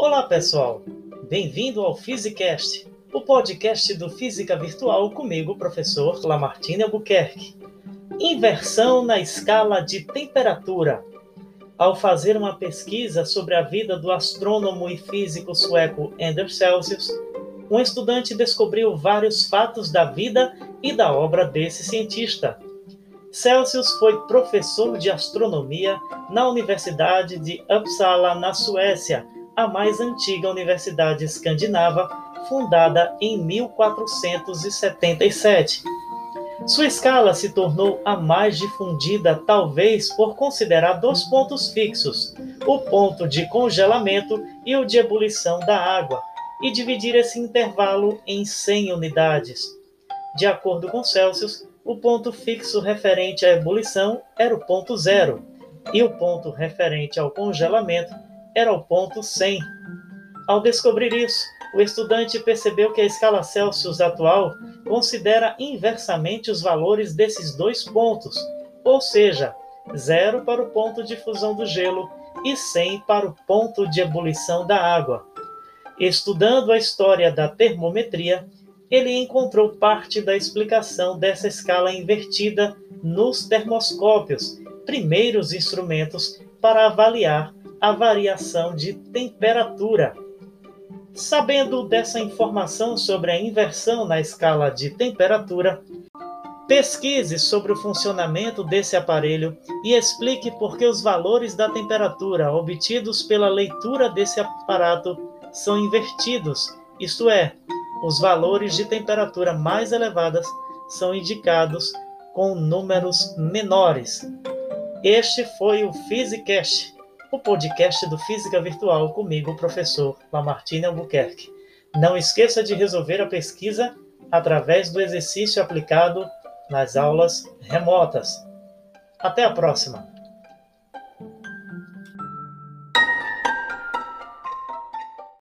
Olá, pessoal! Bem-vindo ao Physicast, o podcast do Física Virtual comigo, professor Lamartine Albuquerque. Inversão na escala de temperatura. Ao fazer uma pesquisa sobre a vida do astrônomo e físico sueco Anders Celsius, um estudante descobriu vários fatos da vida e da obra desse cientista. Celsius foi professor de astronomia na Universidade de Uppsala, na Suécia, a mais antiga universidade escandinava, fundada em 1477. Sua escala se tornou a mais difundida, talvez por considerar dois pontos fixos: o ponto de congelamento e o de ebulição da água, e dividir esse intervalo em 100 unidades. De acordo com Celsius, o ponto fixo referente à ebulição era o ponto zero, e o ponto referente ao congelamento era o ponto 100. Ao descobrir isso, o estudante percebeu que a escala Celsius atual considera inversamente os valores desses dois pontos, ou seja, zero para o ponto de fusão do gelo e 100 para o ponto de ebulição da água. Estudando a história da termometria, ele encontrou parte da explicação dessa escala invertida nos termoscópios, primeiros instrumentos para avaliar a variação de temperatura. Sabendo dessa informação sobre a inversão na escala de temperatura, pesquise sobre o funcionamento desse aparelho e explique por que os valores da temperatura obtidos pela leitura desse aparato são invertidos, isto é, os valores de temperatura mais elevadas são indicados com números menores. Este foi o Physicast o podcast do Física Virtual comigo, o professor Lamartine Albuquerque. Não esqueça de resolver a pesquisa através do exercício aplicado nas aulas remotas. Até a próxima!